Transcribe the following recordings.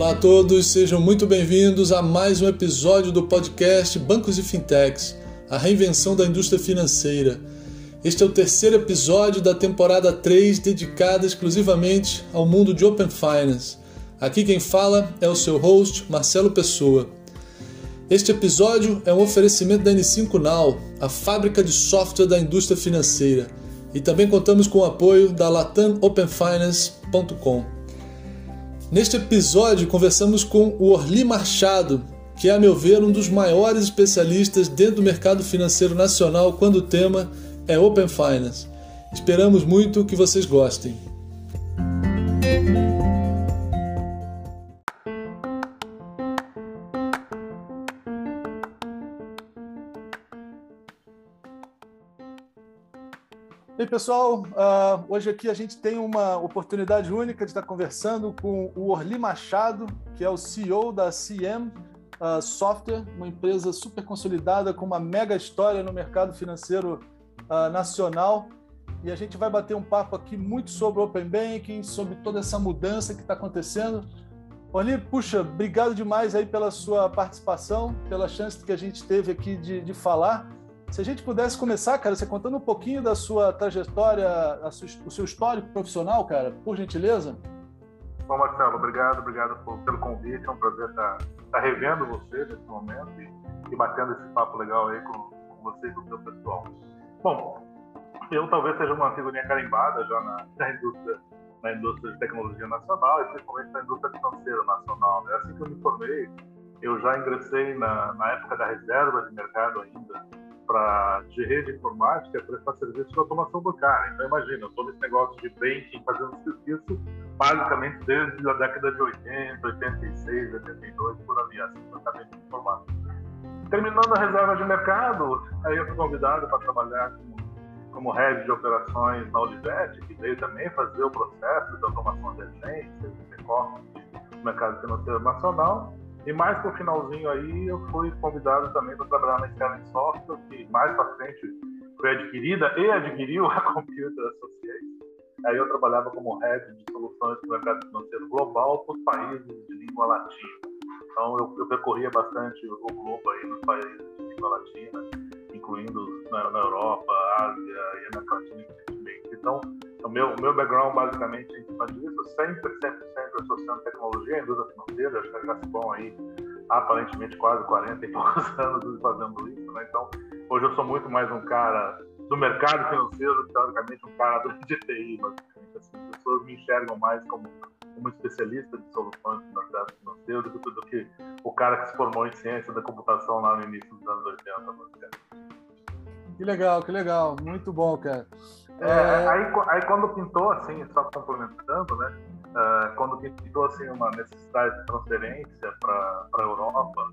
Olá a todos, sejam muito bem-vindos a mais um episódio do podcast Bancos e Fintechs, a reinvenção da indústria financeira. Este é o terceiro episódio da temporada 3 dedicada exclusivamente ao mundo de Open Finance. Aqui quem fala é o seu host, Marcelo Pessoa. Este episódio é um oferecimento da N5 Now, a fábrica de software da indústria financeira, e também contamos com o apoio da latanopenfinance.com. Neste episódio, conversamos com o Orli Machado, que é, a meu ver, um dos maiores especialistas dentro do mercado financeiro nacional quando o tema é Open Finance. Esperamos muito que vocês gostem. E aí, pessoal, uh, hoje aqui a gente tem uma oportunidade única de estar conversando com o Orli Machado, que é o CEO da CM uh, ah, Software, uma empresa super consolidada com uma mega história no mercado financeiro uh, nacional. E a gente vai bater um papo aqui muito sobre Open Banking, sobre toda essa mudança que está acontecendo. Orli, puxa, obrigado demais aí pela sua participação, pela chance que a gente teve aqui de, de falar. Se a gente pudesse começar, cara, você contando um pouquinho da sua trajetória, o seu histórico profissional, cara, por gentileza. Bom, Marcelo, obrigado, obrigado pelo convite. É um prazer estar, estar revendo você nesse momento e, e, batendo esse papo legal aí com, com você e com o seu pessoal. Bom, eu talvez seja uma figurinha carimbada já na, na indústria na indústria de tecnologia nacional e principalmente na indústria financeira nacional. Né? Assim que eu me formei, eu já ingressei na, na época da reserva de mercado ainda para de rede informática é prestar serviço de automação bancária. Então imagina, eu estou nesse negócio de banking fazendo serviço basicamente desde a década de 80, 86, 82, por ali, assim, totalmente informado. Terminando a reserva de mercado, aí eu fui convidado para trabalhar como, como head de operações na Olivetti, que veio também fazer o processo de automação de agências, de do mercado financeiro nacional. E mais para o finalzinho aí, eu fui convidado também para trabalhar na Sterling Software, que mais para frente foi adquirida e adquiriu a Computer Associates. Aí eu trabalhava como head de soluções para o mercado financeiro global para os países de língua latina. Então eu, eu percorria bastante o globo aí nos países de língua latina, incluindo na, na Europa, Ásia e América Latina recentemente. Então o meu, meu background basicamente em cima disso, sempre, sempre, sempre associando tecnologia à indústria financeira, acho que já se vão aí aparentemente quase 40 e poucos anos fazendo isso, né? Então, hoje eu sou muito mais um cara do mercado financeiro, teoricamente um cara do TI, basicamente. Assim, as pessoas me enxergam mais como, como especialista de soluções mercado financeiro do que, do que o cara que se formou em ciência da computação lá no início dos anos 80, basicamente. Que legal, que legal. Muito bom, cara. É, é... Aí, aí, quando pintou, assim, só complementando, né? Uh, quando pintou, assim, uma necessidade de transferência para a Europa,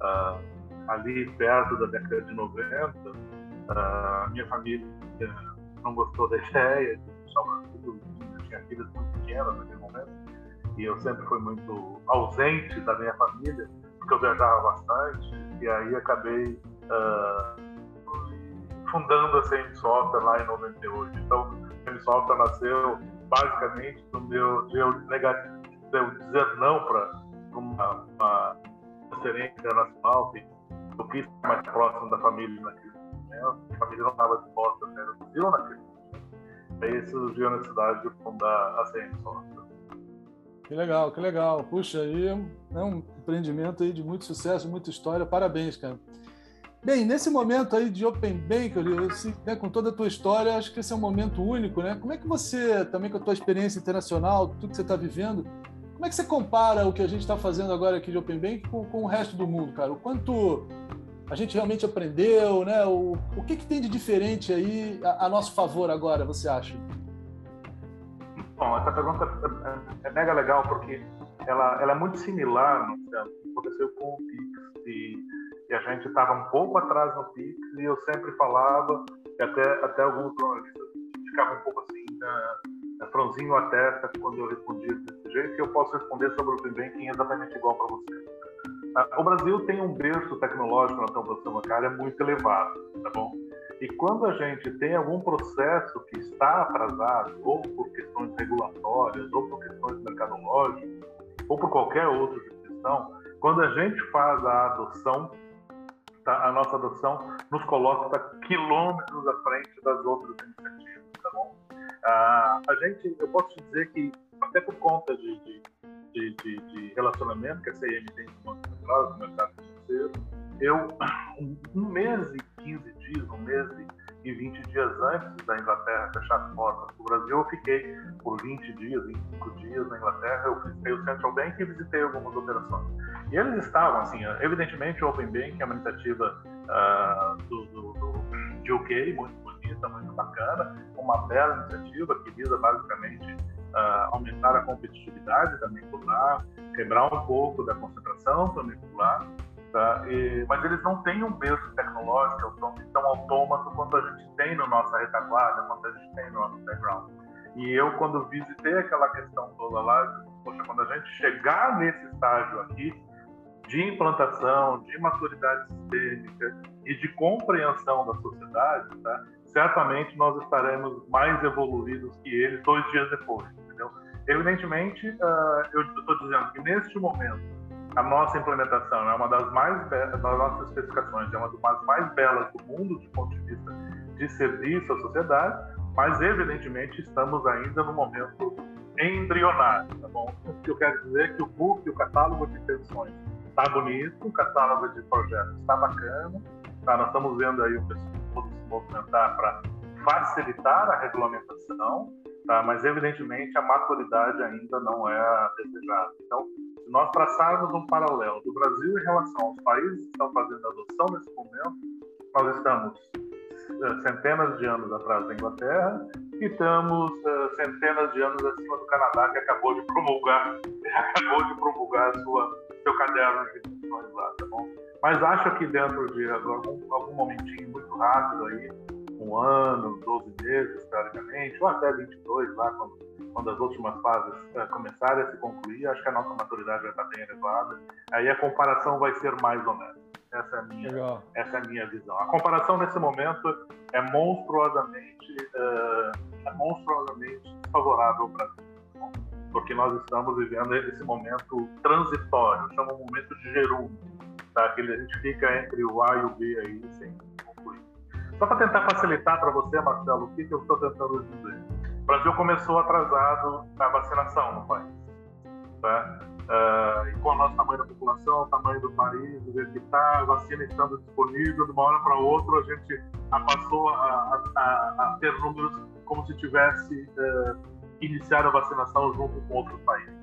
uh, ali perto da década de 90, uh, minha família não gostou da ideia de deixar o eu tinha filhas muito pequenas naquele momento, e eu sempre fui muito ausente da minha família, porque eu viajava bastante, e aí acabei uh, fundando a CM Software lá em 98. Então, a CM Software nasceu basicamente do meu de eu, negativo, de eu dizer não para uma, uma transferência internacional que eu quis estar mais próximo da família naquele momento. A família não estava disposta a ser no Brasil naquele momento. Aí surgiu a necessidade de fundar a CM Software. Que legal, que legal. Puxa, aí é um empreendimento aí de muito sucesso, muita história. Parabéns, cara. Bem, nesse momento aí de Open Bank, né, com toda a tua história, acho que esse é um momento único, né? Como é que você, também com a tua experiência internacional, tudo que você está vivendo, como é que você compara o que a gente está fazendo agora aqui de Open Bank com, com, o resto do mundo, cara? O quanto a gente realmente aprendeu, né? O, o que, que tem de diferente aí a, a nosso favor agora, você acha? Bom, essa pergunta é, é mega legal porque ela, ela é muito similar no que aconteceu com o Pix e e a gente estava um pouco atrás no Pix e eu sempre falava, e até, até alguns jornalistas ficavam um pouco assim, na, franzinho a testa quando eu respondia desse jeito, que eu posso responder sobre o Open Banking exatamente igual para você. Ah, o Brasil tem um berço tecnológico na transação bancária muito elevado, tá bom? E quando a gente tem algum processo que está atrasado, ou por questões regulatórias, ou por questões mercadológicas, ou por qualquer outra jurisdição, quando a gente faz a adoção, tá, a nossa adoção nos coloca quilômetros à frente das outras iniciativas, tá bom? Ah, a gente, eu posso te dizer que até por conta de, de, de, de relacionamento que a CIM tem com o mercado financeiro, eu, um mês e 15 dias, um mês e 20 dias antes da Inglaterra fechar as portas do Brasil, eu fiquei por 20 dias, 25 dias na Inglaterra, eu visitei o Central Bank e visitei algumas operações. E eles estavam, assim, evidentemente o Open Bank é uma iniciativa uh, do, do, do, de UK, muito bonita, muito bacana, uma bela iniciativa que visa basicamente uh, aumentar a competitividade por lá, quebrar um pouco da concentração também por lá, Tá? E, mas eles não têm um berço tecnológico tão, tão autômato quanto a gente tem na nossa retaguarda, quanto a gente tem no nosso background. E eu, quando visitei aquela questão toda lá, poxa, quando a gente chegar nesse estágio aqui, de implantação, de maturidade sistêmica e de compreensão da sociedade, tá? certamente nós estaremos mais evoluídos que eles dois dias depois. Entendeu? Evidentemente, uh, eu estou dizendo que neste momento, a nossa implementação é uma das mais das nossas especificações, é uma das mais belas do mundo do ponto de vista de serviço à sociedade, mas evidentemente estamos ainda no momento embrionário, tá bom? O que eu quero dizer é que o book, o catálogo de intenções está bonito, o catálogo de projetos está bacana, tá? Nós estamos vendo aí o pessoal se movimentar para facilitar a regulamentação, tá? Mas evidentemente a maturidade ainda não é desejada. Então, se nós traçarmos um paralelo do Brasil em relação aos países que estão fazendo adoção nesse momento, nós estamos uh, centenas de anos atrás da Inglaterra e estamos uh, centenas de anos acima do Canadá, que acabou de promulgar, acabou de promulgar sua, seu caderno de instituições lá, tá bom? Mas acho que dentro de algum, algum momentinho muito rápido aí, um ano, 12 meses, teoricamente, ou até 22 lá, quando quando as últimas fases uh, começarem a se concluir, acho que a nossa maturidade vai estar bem elevada. Aí a comparação vai ser mais honesta. Essa é a minha, essa é a minha visão. A comparação nesse momento é monstruosamente, uh, é monstruosamente favorável para Brasil, porque nós estamos vivendo esse momento transitório, chama um momento de gerúndio, tá? que a gente fica entre o A e o B aí concluir. Só para tentar facilitar para você, Marcelo, o que, que eu estou tentando dizer. O Brasil começou atrasado na vacinação no país. Tá? Uh, e com o nosso tamanho da população, o tamanho do país, do jeito que está, a vacina estando disponível, de uma hora para outra, a gente passou a, a, a, ter números como se tivesse uh, iniciado a vacinação junto com outros países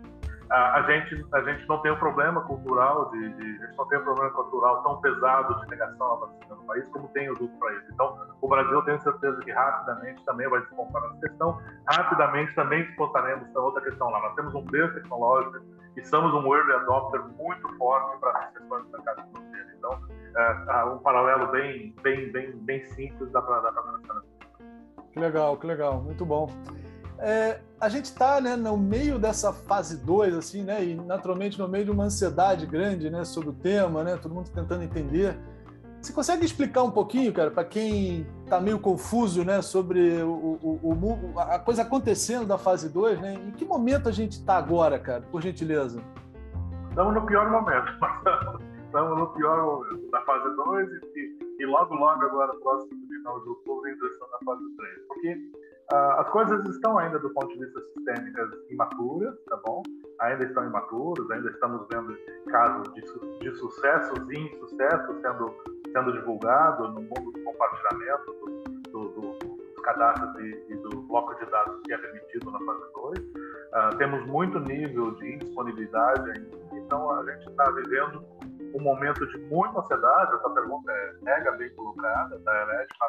a, gente, a gente não tem um problema cultural, de, de, a gente não tem um problema cultural tão pesado de negação à vacina no país como tem os outros países. Então, o Brasil, eu tenho certeza que rapidamente também vai comparar essa questão, rapidamente também exportaremos essa outra questão lá. Nós temos um berço tecnológico e somos um early adopter muito forte para as questões do mercado financeiro. Então, é, um paralelo bem, bem, bem, bem simples dá para mencionar. Que legal, que legal, muito bom. É, a gente está né, no meio dessa fase 2, assim, né, e naturalmente no meio de uma ansiedade grande né, sobre o tema, né, todo mundo tentando entender. Você consegue explicar um pouquinho, cara, para quem está meio confuso né, sobre o, o, o, a coisa acontecendo da fase 2? Né? Em que momento a gente está agora, cara, por gentileza? Estamos no pior momento. Estamos no pior momento da fase 2 e, e, logo, logo, agora, próximo final de outubro, ainda estamos na fase 3. Porque Uh, as coisas estão ainda, do ponto de vista sistêmico, imaturas, tá bom? Ainda estão imaturas, ainda estamos vendo casos de, de sucessos e insucessos sendo, sendo divulgados no mundo do compartilhamento do, do, do, dos cadastros e, e, do bloco de dados que é permitido na fase 2. Uh, ah, temos muito nível de indisponibilidade ainda, então a gente está vivendo um momento de muita ansiedade, essa pergunta é mega bem colocada, da Herética,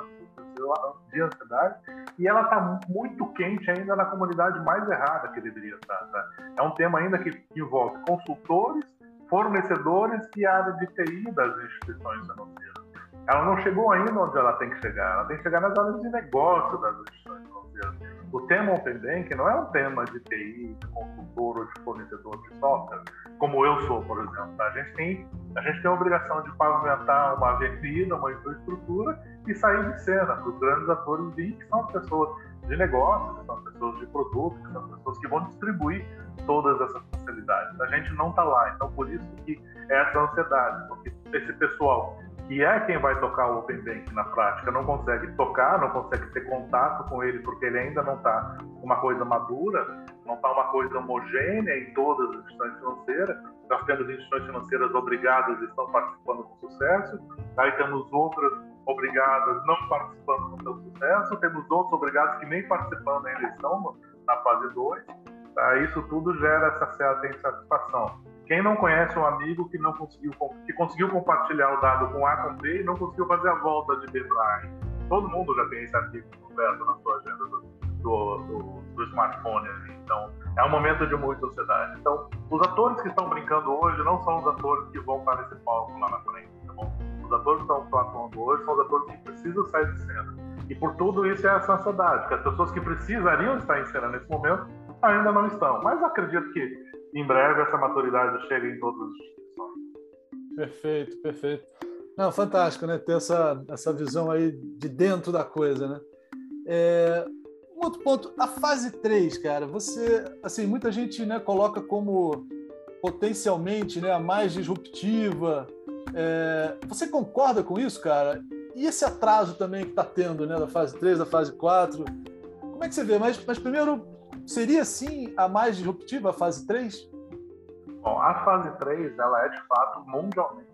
de ansiedade, e ela está muito quente ainda na comunidade mais errada que deveria estar. Tá? É um tema ainda que envolve consultores, fornecedores e área de TI das instituições financeiras. Ela não chegou ainda onde ela tem que chegar, ela tem que chegar nas áreas de negócio das instituições financeiras o tema Open Bank não é um tema de TI, de consultor ou de fornecedor de software, como eu sou, por exemplo. A gente tem a, gente tem a obrigação de pavimentar uma avenida, uma infraestrutura e sair de cena para os grandes atores de que são as pessoas de negócio, que são as pessoas de produto, que são as pessoas que vão distribuir todas essas facilidades. A gente não está lá. Então, por isso que é essa ansiedade, porque esse pessoal que é quem vai tocar o Open Bank na prática, não consegue tocar, não consegue ter contato com ele, porque ele ainda não está uma coisa madura, não está uma coisa homogênea em todas as instituições financeiras. Nós temos instituições financeiras obrigadas e estão participando com sucesso, aí temos outras obrigadas não participando com seu sucesso, temos outros obrigados que nem participando ainda estão na fase 2. Tá? Isso tudo gera essa certa insatisfação. Quem não conhece um amigo que não conseguiu que conseguiu compartilhar o dado com A com B e não conseguiu fazer a volta de B para A? Todo mundo já tem esse arquivo completo na sua agenda do, do, do, do smartphone. Então, é um momento de muita sociedade. Então, os atores que estão brincando hoje não são os atores que vão para esse palco lá na frente. Tá bom? Os atores que estão atuando hoje são os atores que precisam sair de cena. E por tudo isso é essa ansiedade, que as pessoas que precisariam estar em cena nesse momento ainda não estão. Mas acredito que em breve essa maturidade chega em todas as instituições. Perfeito, perfeito. Não, fantástico, né? Ter essa, essa visão aí de dentro da coisa, né? É, outro ponto, a fase 3, cara, você, assim, muita gente né, coloca como potencialmente né, a mais disruptiva. É, você concorda com isso, cara? E esse atraso também que está tendo, né, da fase 3, da fase 4? Como é que você vê? Mas, mas primeiro, Seria sim a mais disruptiva, a fase 3? Bom, a fase 3 ela é de fato mundialmente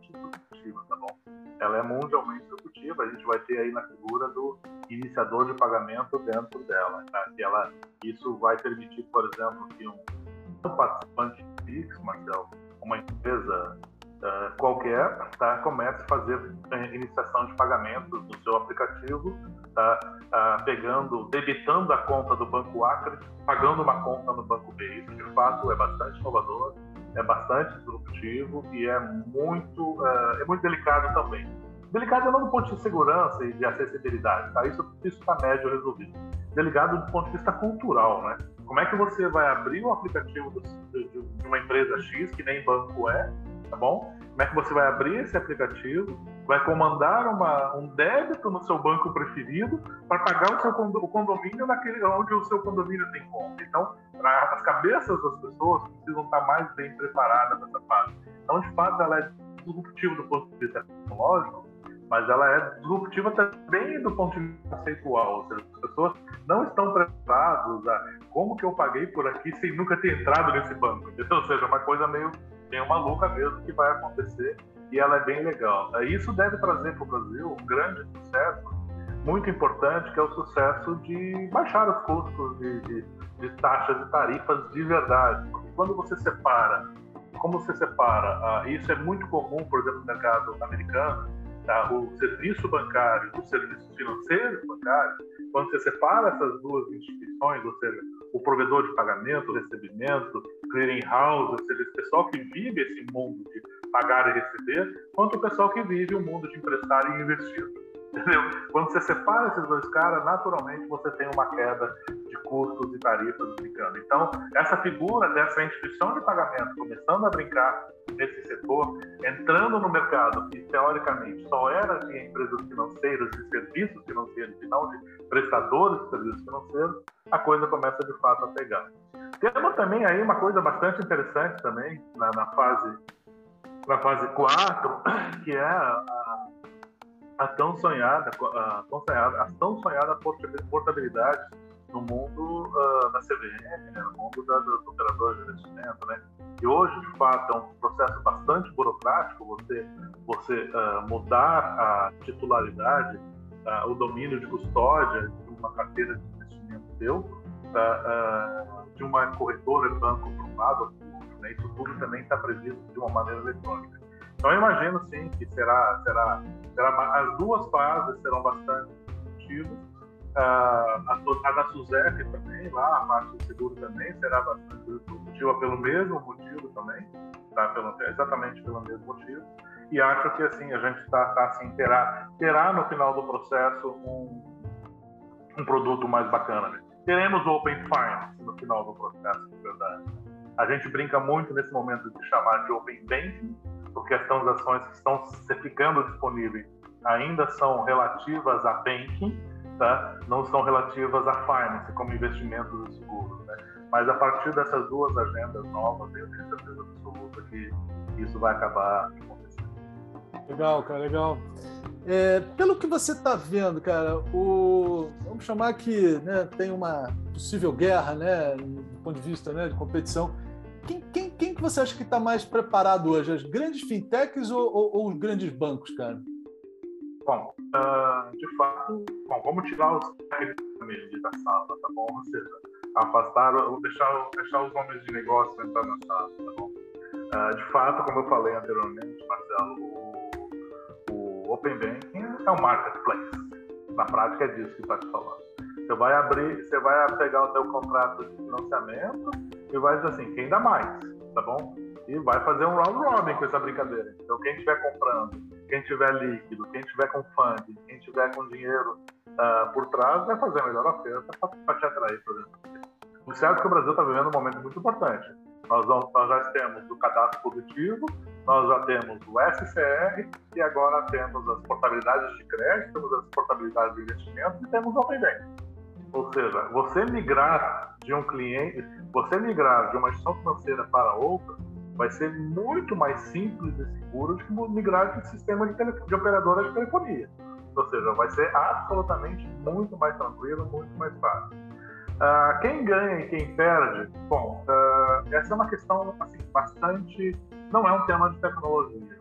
tá bom? Ela é mundialmente disruptiva, a gente vai ter aí na figura do iniciador de pagamento dentro dela. Tá? Que ela, isso vai permitir, por exemplo, que um participante Pix, Marcel, uma empresa uh, qualquer, tá, comece a fazer iniciação de pagamento no seu aplicativo, tá, uh, pegando, debitando a conta do Banco Acre, pagando uma conta no Banco B. Isso, de fato, é bastante inovador, é bastante disruptivo e é muito, é muito delicado também. Delicado não do ponto de segurança e de acessibilidade, tá? Isso está médio resolvido. Delicado do ponto de vista cultural, né? Como é que você vai abrir o aplicativo de, de uma empresa X, que nem banco é, tá bom? Como é que você vai abrir esse aplicativo, vai comandar uma, um débito no seu banco preferido para pagar o seu condomínio naquele onde o seu condomínio tem conta. Então, as cabeças das pessoas precisam estar mais bem preparadas nessa fase. Então, de fato, ela é disruptiva do ponto de vista tecnológico, mas ela é disruptiva também do ponto de vista conceitual. Ou seja, as pessoas não estão preparadas a como que eu paguei por aqui sem nunca ter entrado nesse banco. Entendeu? Ou seja, uma coisa meio, meio maluca mesmo que vai acontecer e ela é bem legal. Isso deve trazer para o Brasil um grande sucesso, muito importante, que é o sucesso de baixar os custos de, de, de taxas e tarifas de verdade. Quando você separa, como você separa, ah, isso é muito comum, por exemplo, no mercado americano, tá? o serviço bancário do serviço financeiro bancário, quando você separa essas duas instituições, ou seja, o provedor de pagamento, recebimento, clearing house, ou seja, esse pessoal que vive esse mundo de pagar e receber, quanto o pessoal que vive o mundo de emprestar e investir. Entendeu? Quando você separa esses dois caras, naturalmente você tem uma queda custos e tarifas brincando. Então, essa figura dessa instituição de pagamento começando a brincar nesse setor, entrando no mercado que teoricamente só era de empresas financeiras, de serviços financeiros e não de prestadores de serviços financeiros, a coisa começa de fato a pegar. Temos também aí uma coisa bastante interessante também na, na fase na fase 4, que é a, a tão sonhada, a tão sonhada, a tão sonhada portabilidade no mundo uh, da CVM, né, no mundo da, dos operadores de investimento, né? E hoje, de fato, é um processo bastante burocrático você você uh, mudar a titularidade, uh, o domínio de custódia de uma carteira de investimento seu, de uma corretora banco para um lado né? Isso tudo também está previsto de uma maneira eletrônica. Então, eu imagino, sim, que será, será, será as duas fases serão bastante disruptivas. A, a da SUSEP também, lá, a parte do seguro também será bastante disruptiva pelo mesmo motivo também, tá? pelo, exatamente pelo mesmo motivo. E acho que, assim, a gente está, tá, assim, terá, terá no final do processo um, um produto mais bacana. Né? Teremos Open Finance no final do processo, de verdade. A gente brinca muito nesse momento de chamar de Open Banking, porque as transações que estão ficando disponíveis ainda são relativas a banking, tá? não são relativas a finance, como investimentos e seguros. Né? Mas a partir dessas duas agendas novas, eu tenho certeza absoluta que isso vai acabar acontecendo. Legal, cara, legal. É, pelo que você está vendo, cara, o, vamos chamar que né, tem uma possível guerra, né, do ponto de vista né, de competição. Quem, quem, quem que você acha que está mais preparado hoje? As grandes fintechs ou, ou, ou os grandes bancos, cara? Bom, uh, de fato, bom, vamos tirar os técnicos da sala, tá bom? Ou seja, afastar, deixar, deixar os homens de negócio entrar na sala, tá bom? Uh, de fato, como eu falei anteriormente, Marcelo, o, o Open Banking é um marketplace. Na prática é disso que está te falando. Você vai abrir, você vai pegar o seu contrato de financiamento e vai dizer assim, quem dá mais, tá bom? E vai fazer um round robin com essa brincadeira. Então quem estiver comprando, quem tiver líquido, quem tiver com funding, quem tiver com dinheiro uh, por trás, vai fazer a melhor oferta para te atrair para dentro. O certo é que o Brasil está vivendo um momento muito importante. Nós, vamos, nós já temos o cadastro positivo, nós já temos o SCR e agora temos as portabilidades de crédito, temos as portabilidades de investimento e temos o Open Bank. Ou seja, você migrar de um cliente, você migrar de uma instituição financeira para outra, vai ser muito mais simples e seguro que migrar de sistema de, tele, de operadora de telefonia. Ou seja, vai ser absolutamente muito mais tranquilo, muito mais fácil. Uh, quem ganha e quem perde, bom, uh, essa é uma questão assim, bastante. Não é um tema de tecnologia,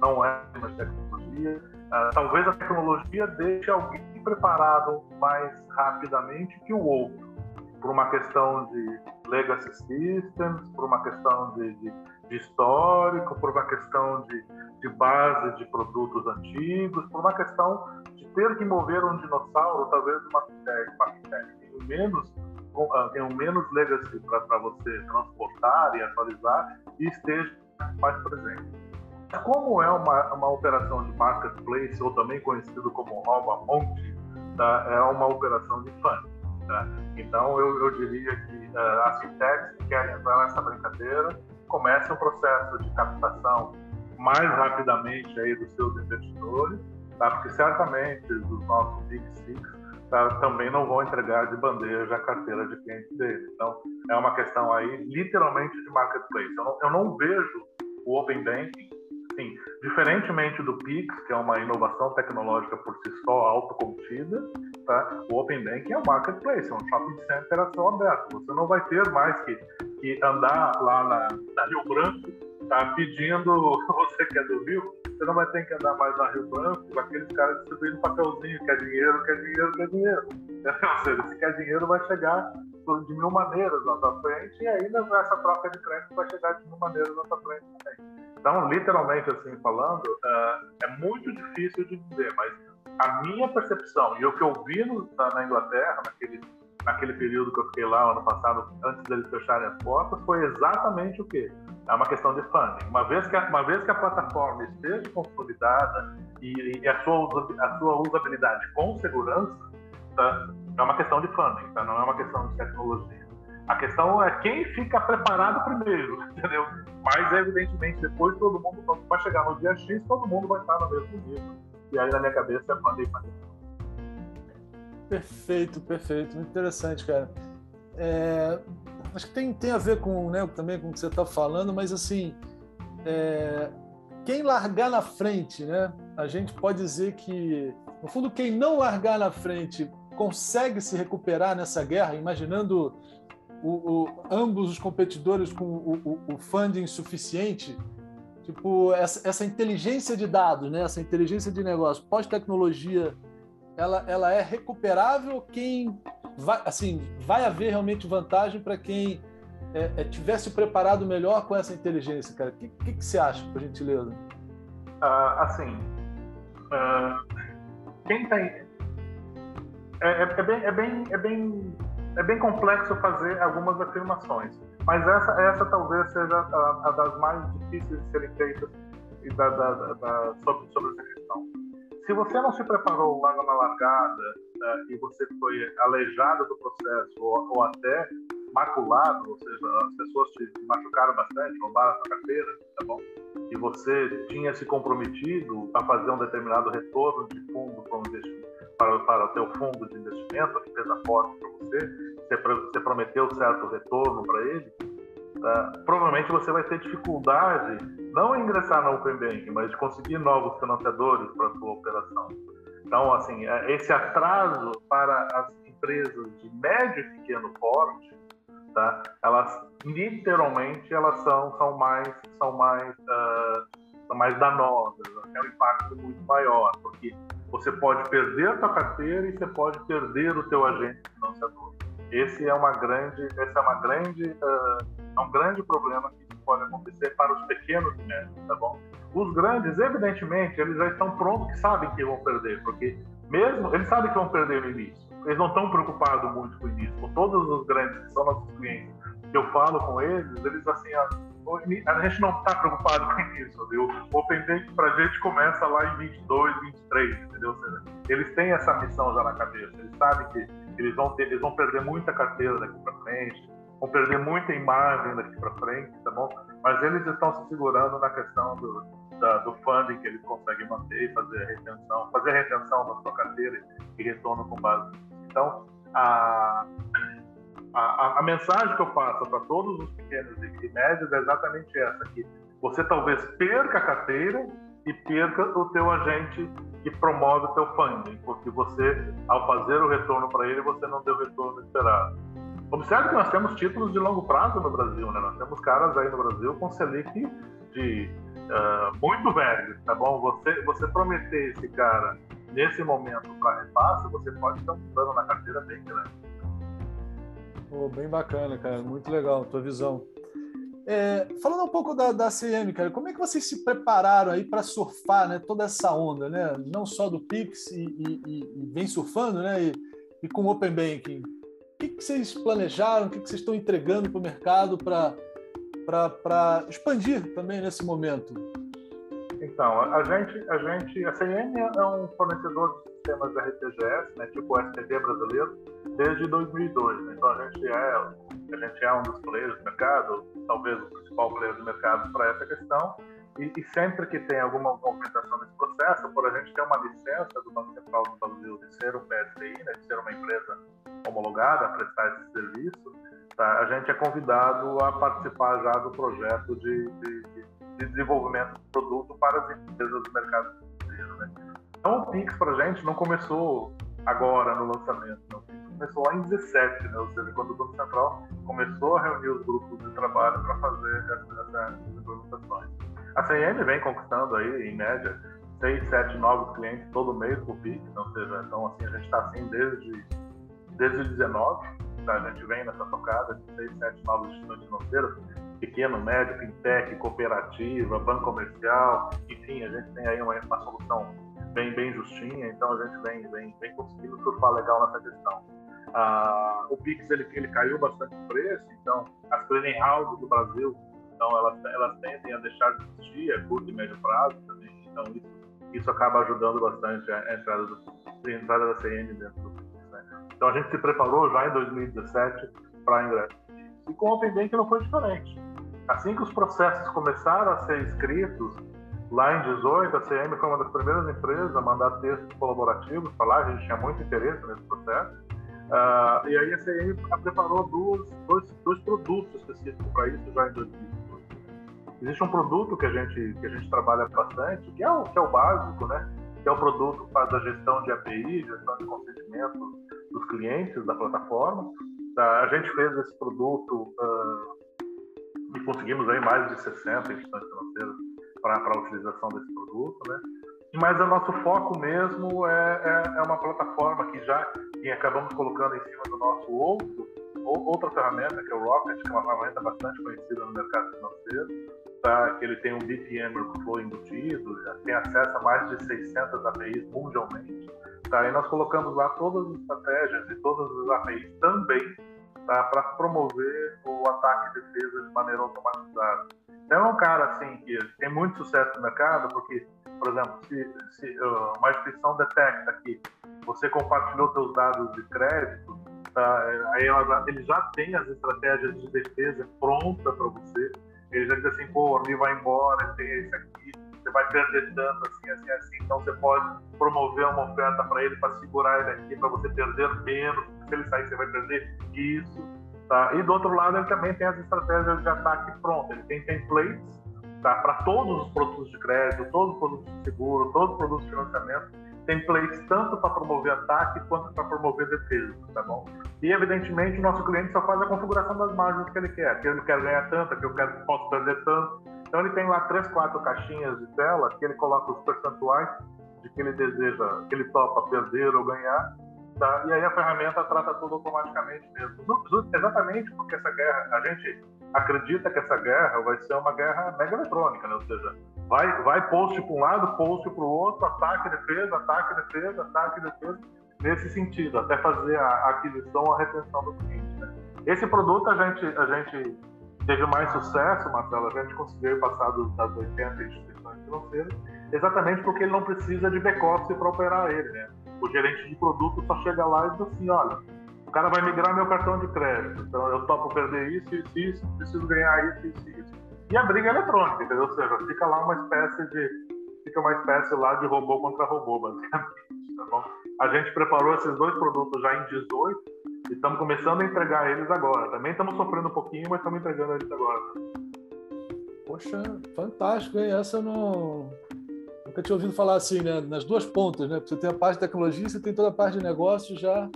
não é um tema de tecnologia. Uh, talvez a tecnologia deixe alguém preparado mais rapidamente que o outro, por uma questão de legacy systems, por uma questão de, de, de histórico, por uma questão de, de base de produtos antigos, por uma questão de ter que mover um dinossauro, talvez uma fintech, menos ah, tenham menos legacy para você transportar e atualizar e esteja mais presente. Como é uma, uma operação de marketplace, ou também conhecido como Nova Monte, tá? é uma operação de funding. Tá? Então, eu, eu, diria que uh, as fintechs que querem entrar nessa brincadeira comecem o processo de captação mais rapidamente aí dos seus investidores, tá? porque certamente os nossos Big Six tá, também não vão entregar de bandeja a carteira de cliente dele. Então, é uma questão aí, literalmente, de marketplace. Eu não, eu não vejo o Open Banking, sim, diferentemente do Pix, que é uma inovação tecnológica por si só, autocontida, tá? o Open Banking é um marketplace, é um shopping center a céu aberto. Você não vai ter mais que, que andar lá na, na Rio Branco tá, pedindo, você que é do Rio, você não vai ter que andar mais na Rio Branco com aqueles caras distribuindo papelzinho, quer dinheiro, quer dinheiro, quer dinheiro. Ou seja, se quer dinheiro, vai chegar de mil maneiras na sua frente e ainda essa troca de crédito vai chegar de mil maneiras na sua frente também. Então, literalmente assim falando, uh, é muito difícil de dizer, mas a minha percepção e o que eu vi no, na, Inglaterra, naquele naquele período que eu fiquei lá ano passado, antes deles fecharem as portas, foi exatamente o quê? É uma questão de funding. Uma vez que a, uma vez que a plataforma esteja consolidada e, e a, sua, a sua usabilidade com segurança, tá? é uma questão de funding, tá? não é uma questão de tecnologia. A questão é quem fica preparado primeiro, entendeu? Mas, evidentemente, depois todo mundo, vai chegar no dia X, todo mundo vai estar no mesmo nível. Aí, na minha cabeça, funding, funding. Perfeito, perfeito. Muito interessante, cara. É, acho que tem, tem a ver com, né, também com o que você está falando, mas assim, é, quem largar na frente, né? A gente pode dizer que, no fundo, quem não largar na frente consegue se recuperar nessa guerra, imaginando o, o, ambos os competidores com o, o, funding suficiente, tipo essa, essa inteligência de dados, né? Essa inteligência de negócio pós-tecnologia ela, ela é recuperável quem vai assim vai haver realmente vantagem para quem é, é, tivesse preparado melhor com essa inteligência cara. O que, que, que, você acha por gentileza? Uh, assim uh, quem tem é, é, é, bem, é, bem, é, bem, é bem complexo fazer algumas afirmações, mas essa, essa talvez seja a, a das mais difíceis de serem feitas da, da, da, sobre, sobre essa questão se você não se preparou logo na largada uh, e você foi aleijado do processo ou, ou, até maculado, ou seja, as pessoas te machucaram bastante, roubaram a carteira, tá bom? E você tinha se comprometido a fazer um determinado retorno de fundo para, um para, para o teu fundo de investimento, que fez aporte para você, você, você prometeu certo retorno para ele, tá? provavelmente você vai ter dificuldade não em ingressar na Open Bank, mas de conseguir novos financiadores para a sua operação. Então, assim, é, esse atraso para as empresas de médio e pequeno porte, tá? Elas literalmente elas são são mais são mais uh, são mais danosas, tem um impacto muito maior, porque você pode perder a tua carteira e você pode perder o teu agente financiador. Esse é uma grande esse é uma grande uh, é um grande problema que pode acontecer para os pequenos médios, tá bom? Os grandes, evidentemente, eles já estão prontos que sabem que vão perder, porque mesmo eles sabem que vão perder no início. Eles não estão preocupados muito com isso. Com todos os grandes que são nossos clientes, que eu falo com eles, eles assim, a gente não está preocupado com isso, viu? O Open Bank para a gente começa lá em 22, 23, entendeu? Seja, eles têm essa missão já na cabeça. Eles sabem que eles vão ter, eles vão perder muita carteira daqui para frente, vão perder muita imagem daqui para frente, tá bom? Mas eles estão se segurando na questão do, da, do funding que eles conseguem manter fazer a retenção, fazer a retenção da sua carteira e retorno com base. Então, a, a, a mensagem que eu passo para todos os pequenos e médios é exatamente essa, que você talvez perca a carteira e perca o teu agente que promove o teu funding, porque você, ao fazer o retorno para ele, você não deu o retorno esperado. Observe que nós temos títulos de longo prazo no Brasil, né? Nós temos caras aí no Brasil com Selic de uh, muito velho, tá bom? Você, você prometer esse cara nesse momento para repasse, você pode estar dano na carteira bem grande. Bem bacana, cara. Muito legal a tua visão. É, falando um pouco da, da CM, cara, como é que vocês se prepararam aí para surfar né, toda essa onda, né? Não só do Pix e, e, e vem surfando, né? E, e com o Open Banking. O que, que vocês planejaram? O que, que vocês estão entregando para o mercado para expandir também nesse momento? Então, a gente, a gente, a CN é um fornecedor de sistemas RTGS, né, tipo o STD brasileiro, desde 2002. Né? Então a gente é, a gente é um dos players do mercado, talvez o principal player do mercado para essa questão. E, e, sempre que tem alguma movimentação nesse processo, por a gente ter uma licença do Banco Central do Brasil de ser um PSI, né, de ser uma empresa homologada a prestar esse serviço, tá? a gente é convidado a participar já do projeto de, de, de desenvolvimento do produto para as empresas do mercado brasileiro. Né? Então, o Pix para a gente não começou agora no lançamento, não. O Pix começou lá em 17, né? ou seja, quando o Banco Central começou a reunir os grupos de trabalho para fazer essas implementações. A CM vem conquistando aí, em média, 6, 7 novos clientes todo mês por Pix, ou seja, então assim, a gente está assim desde, desde 19, Tá? A gente vem nessa tocada de seis, sete novas instituições financeiras, pequeno, médio, fintech, cooperativa, banco comercial, enfim, a gente tem aí uma, uma solução bem, bem justinha, então a gente vem, vem, vem conseguindo surfar legal nessa questão. Ah, o Pix ele, ele caiu bastante o preço, então as clearing houses do Brasil, então elas, elas tendem a deixar de existir a curto e médio prazo também, então isso, isso acaba ajudando bastante a entrada, do, a entrada da CN dentro do então a gente se preparou já em 2017 para ingresso. E com o Open Bank não foi diferente. Assim que os processos começaram a ser escritos, lá em 18, a CM foi uma das primeiras empresas a mandar textos colaborativos para lá, a gente tinha muito interesse nesse processo. Uh, e aí a CM preparou dois, dois, dois produtos específicos para isso já em 2018. Existe um produto que a gente, que a gente trabalha bastante, que é o, que é o básico, né? que é o produto que faz a gestão de API, gestão de consentimento dos clientes da plataforma. Tá, a gente fez esse produto uh, e conseguimos aí mais de 60 instituições financeiras para a utilização desse produto, né? Mas o nosso foco mesmo é, é, é, uma plataforma que já que acabamos colocando em cima do nosso outro, outra ferramenta, que é o Rocket, que é uma ferramenta bastante conhecida no mercado financeiro, tá? que ele tem um BPM Workflow embutido, já tem acesso a mais de 600 APIs mundialmente. Tá? E nós colocamos lá todas as estratégias e todas as APIs também tá? para promover o ataque e defesa de maneira automatizada. Então é um cara assim que tem muito sucesso no mercado, porque, por exemplo, se, se uh, uma instituição detecta que você compartilhou seus dados de crédito, tá? aí ela, ele já tem as estratégias de defesa pronta para você ele já diz assim, pô, o vai embora, tem esse aqui, você vai perder tanto, assim, assim, assim, então você pode promover uma oferta para ele, para segurar ele aqui, para você perder menos, se ele sair você vai perder isso. Tá? E do outro lado ele também tem as estratégias de ataque pronto, ele tem templates tá? para todos os produtos de crédito, todos os produtos de seguro, todos os produtos de financiamento, templates tanto para promover ataque quanto para promover defesa, tá bom? E evidentemente o nosso cliente só faz a configuração das margens que ele quer, que ele quer ganhar tanto, que eu quero posso perder tanto. Então ele tem lá três, quatro caixinhas de tela que ele coloca os percentuais de que ele deseja, que ele topa perder ou ganhar, tá? E aí a ferramenta trata tudo automaticamente mesmo. Exatamente porque essa guerra, a gente acredita que essa guerra vai ser uma guerra mega eletrônica, né? Ou seja, vai, vai post para um lado, post para o outro, ataque, defesa, ataque, defesa, ataque, defesa, nesse sentido, até fazer a aquisição, a retenção do cliente. Né? Esse produto a gente, a gente teve mais sucesso, Marcelo, a gente conseguiu passar das 80 instituições financeiras, exatamente porque ele não precisa de back-office para operar ele. Né? O gerente de produto só chega lá e diz assim, olha, o cara vai migrar meu cartão de crédito, então eu topo perder isso, isso, isso, preciso ganhar isso, isso, isso e a briga é eletrônica, entendeu? Ou seja, fica lá uma espécie de. Fica uma espécie lá de robô contra robô, basicamente. Tá bom? A gente preparou esses dois produtos já em 18 e estamos começando a entregar eles agora. Também estamos sofrendo um pouquinho, mas estamos entregando eles agora. Poxa, fantástico, hein? Essa não. Nunca tinha ouvido falar assim, né? Nas duas pontas, né? Você tem a parte de tecnologia, você tem toda a parte de negócio já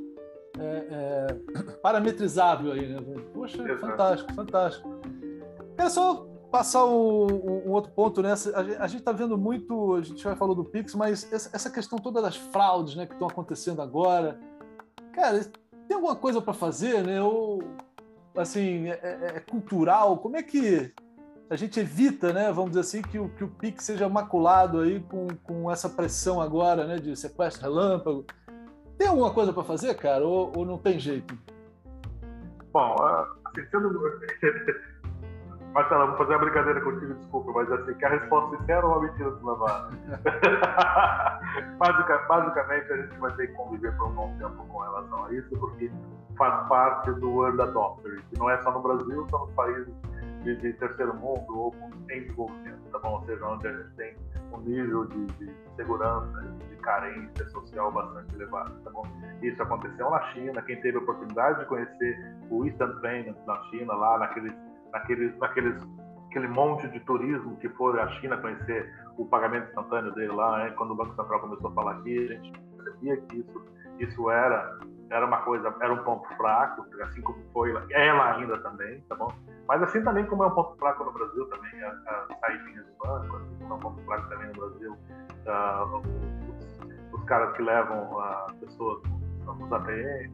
é, é, parametrizável aí, né? Poxa, Exato. fantástico, fantástico. É só passar um, um, outro ponto, né? A gente está vendo muito, a gente já falou do Pix, mas essa questão toda das fraudes, né, que estão acontecendo agora, cara, tem alguma coisa para fazer, né? Ou assim, é, é, é, cultural? Como é que a gente evita, né? Vamos dizer assim, que o, que o Pix seja maculado aí com, com essa pressão agora, né? De sequestro relâmpago. Tem alguma coisa para fazer, cara? Ou, ou, não tem jeito? Bom, assim, sendo Marcelo, vou fazer uma brincadeira contigo, desculpa, mas assim, que a resposta sincera ou a mentira do? Basica, basicamente, a gente vai ter que conviver por um bom tempo com relação a isso, porque faz parte do early adopter, que não é só no Brasil, só nos países de, de terceiro mundo ou em desenvolvimento, tá bom? Ou seja, onde a gente tem um nível de, de segurança de carência social bastante elevado, tá bom? Isso aconteceu na China, quem teve a oportunidade de conhecer o Instant Payment na China, lá naqueles naqueles, naqueles aquele monte de turismo que foi à China conhecer o pagamento instantâneo dele lá, quando o Banco Central começou a falar aqui, a gente percebia que isso, isso era, era uma coisa, era um ponto fraco, assim como foi, lá ainda também, tá bom? Mas assim também como é um ponto fraco no Brasil também, as saídas do banco, assim como é um ponto fraco também no Brasil, uh, os, os, caras que levam as pessoas nos ATMs,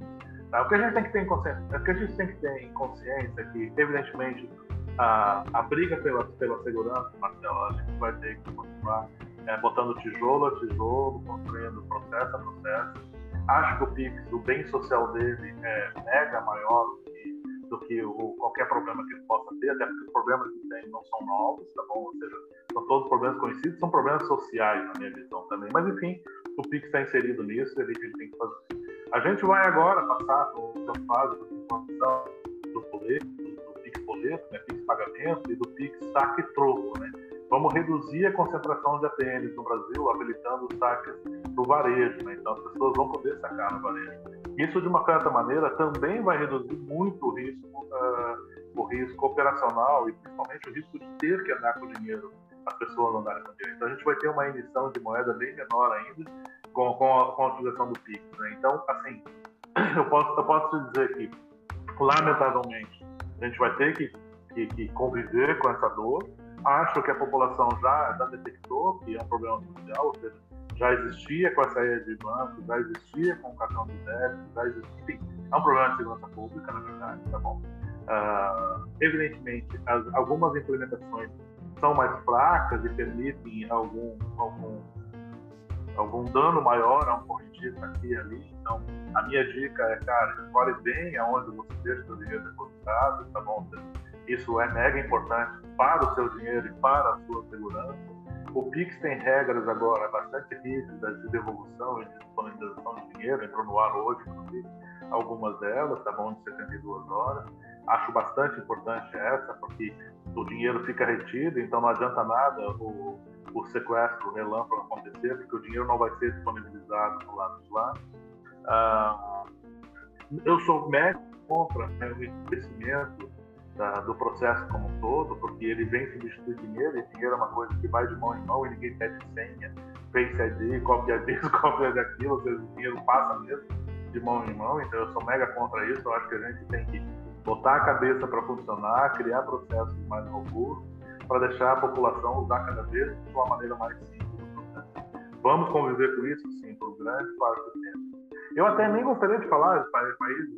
Tá? O que a gente tem que ter em consciência, o que a gente tem que ter em consciência é que, evidentemente, a, a briga pela, pela segurança, Marcelo, a gente vai ter que continuar é, botando tijolo a tijolo, construindo processo a processo. Acho que o Pix, o bem social dele é mega maior do que, do que o, qualquer problema que ele possa ter, até porque os problemas que tem não são novos, tá bom? Ou seja, são todos problemas conhecidos, são problemas sociais, na minha visão também. Mas, enfim, o Pix está inserido nisso, ele, ele tem que fazer a gente vai agora passar pela fase de implantação do boleto, do Pix boleto, né, Pix pagamento e do Pix saque troco, né? Vamos reduzir a concentração de ATMs no Brasil, habilitando os saques do varejo, né? Então as pessoas vão poder sacar no varejo. Isso de uma certa maneira também vai reduzir muito o risco, uh, o risco operacional e principalmente o risco de ter que andar com dinheiro as pessoas andarem com dinheiro. Então a gente vai ter uma emissão de moeda bem menor ainda com, com, a, com a utilização do Pix. Né? Então, assim, eu posso, eu posso dizer que, lamentavelmente, a gente vai ter que, que, que, conviver com essa dor. Acho que a população já, já detectou que é um problema social, ou seja, já existia com a saída de banco, já existia com o cartão de débito, já existia. É um problema de segurança pública, na verdade, tá bom? Uh, evidentemente, as, algumas implementações são mais fracas e permitem algum, algum algum dano maior a um correntista aqui e ali. Então, a minha dica é, cara, escolhe bem aonde você deixa o dinheiro depositado, tá bom? Isso é mega importante para o seu dinheiro e para a sua segurança. O Pix tem regras agora bastante rígidas de devolução e de disponibilização de dinheiro, entrou no ar hoje, inclusive, algumas delas, tá bom? De 72 horas. Acho bastante importante essa, porque o dinheiro fica retido, então não adianta nada o o sequestro, o relâmpago acontecer, porque o dinheiro não vai ser disponibilizado do lado de lá. Ah, eu sou médico contra né, o investimento da, do processo como um todo, porque ele vem substituir dinheiro, e dinheiro é uma coisa que vai de mão em mão e ninguém pede senha, Face ID, cópia disso, cópia daquilo, ou seja, o dinheiro passa mesmo de mão em mão, então eu sou mega contra isso, eu acho que a gente tem que botar a cabeça para funcionar, criar processos mais robustos, para deixar a população usar cada vez de uma maneira mais simples Vamos conviver com isso, sim, por grande parte do tempo. Eu até nem gostaria de falar de países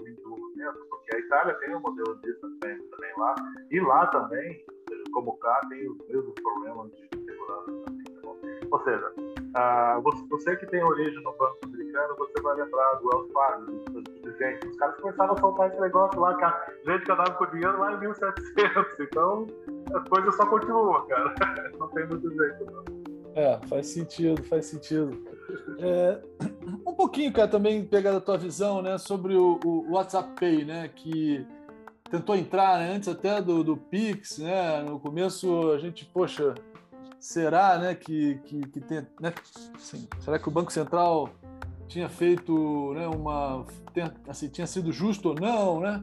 desenvolvimento, porque a Itália tem um modelo disso também, também lá, e lá também, como cá, tem os mesmos problemas de segurança. Também, tá Ou seja, ah, você, você, que tem origem no banco americano, você vai lembrar do Wells Fargo, gente. Os caras começaram a soltar esse negócio lá, que a gente que andava com dinheiro lá em 1700. Então, a coisa só continua, cara. Não tem muito jeito, não. É, faz sentido, faz sentido. É, pouquinho, cara, também pegar da tua visão, né, sobre o, o WhatsApp Pay, né, que tentou entrar né, antes até do, do Pix, né, no começo a gente, poxa, será, né, que, que, que tem, né, assim, será que o Banco Central tinha feito, né, uma, assim, tinha sido justo ou não, né?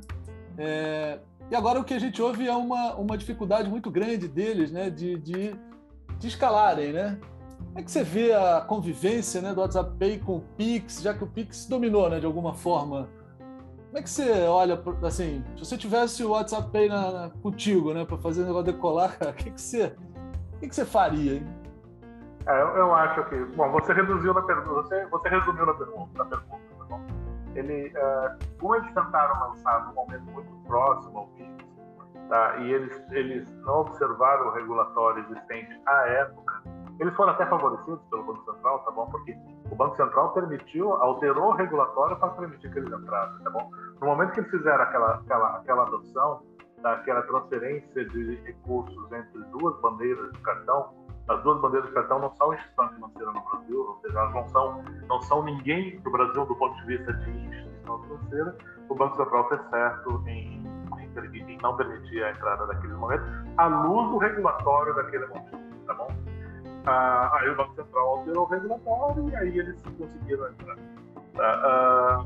É, e agora o que a gente ouve é uma, uma dificuldade muito grande deles, né, de, de, de escalarem, né? Como é que você vê a convivência né, do WhatsApp Pay com o Pix, já que o Pix dominou, né, de alguma forma? Como é que você olha, assim, se você tivesse o WhatsApp Pay na, na contigo, né, para fazer o negócio decolar, o que, que você que, que você faria? Hein? É, eu, eu, acho que. Bom, você reduziu na pergunta, você, você resumiu na pergunta, na pergunta tá bom? Ele, uh, como eles tentaram lançar num momento muito próximo ao fim, tá? e eles, eles não observaram o regulatório existente à época, eles foram até favorecidos pelo Banco Central, tá bom? Porque o Banco Central permitiu, alterou o regulatório para permitir que eles entrassem, tá bom? No momento que eles fizeram aquela, aquela, aquela adoção, daquela transferência de recursos entre duas bandeiras de cartão, as duas bandeiras de cartão não são instituição financeira no Brasil, ou seja, elas não são, não são ninguém do Brasil do ponto de vista de instituição financeira. O Banco Central fez certo em, em, em não permitir a entrada daqueles momentos, à luz do regulatório daquele momento, tá? Aí o Banco Central alterou o regulatório e aí eles conseguiram entrar. Ah, ah,